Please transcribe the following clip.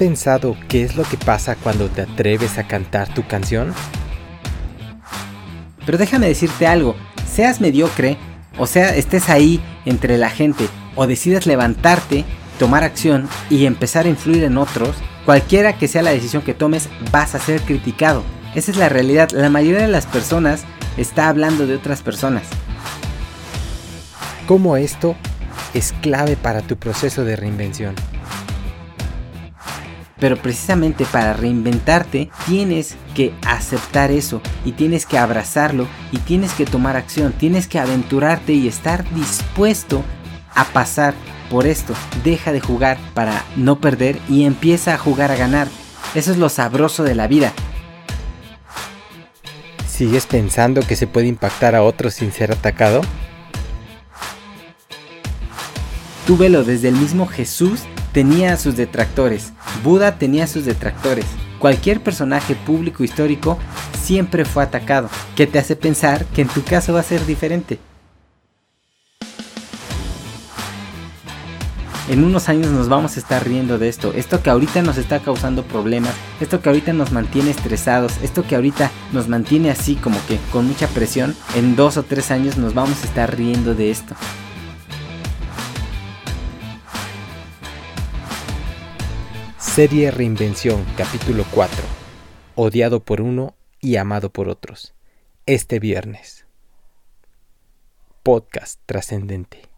pensado qué es lo que pasa cuando te atreves a cantar tu canción? Pero déjame decirte algo, seas mediocre, o sea, estés ahí entre la gente, o decidas levantarte, tomar acción y empezar a influir en otros, cualquiera que sea la decisión que tomes, vas a ser criticado. Esa es la realidad, la mayoría de las personas está hablando de otras personas. ¿Cómo esto es clave para tu proceso de reinvención? Pero precisamente para reinventarte tienes que aceptar eso y tienes que abrazarlo y tienes que tomar acción, tienes que aventurarte y estar dispuesto a pasar por esto. Deja de jugar para no perder y empieza a jugar a ganar. Eso es lo sabroso de la vida. ¿Sigues pensando que se puede impactar a otros sin ser atacado? Tú velo, desde el mismo Jesús tenía sus detractores, Buda tenía sus detractores. Cualquier personaje público histórico siempre fue atacado, que te hace pensar que en tu caso va a ser diferente. En unos años nos vamos a estar riendo de esto, esto que ahorita nos está causando problemas, esto que ahorita nos mantiene estresados, esto que ahorita nos mantiene así como que con mucha presión, en dos o tres años nos vamos a estar riendo de esto. Serie Reinvención, capítulo 4. Odiado por uno y amado por otros. Este viernes. Podcast trascendente.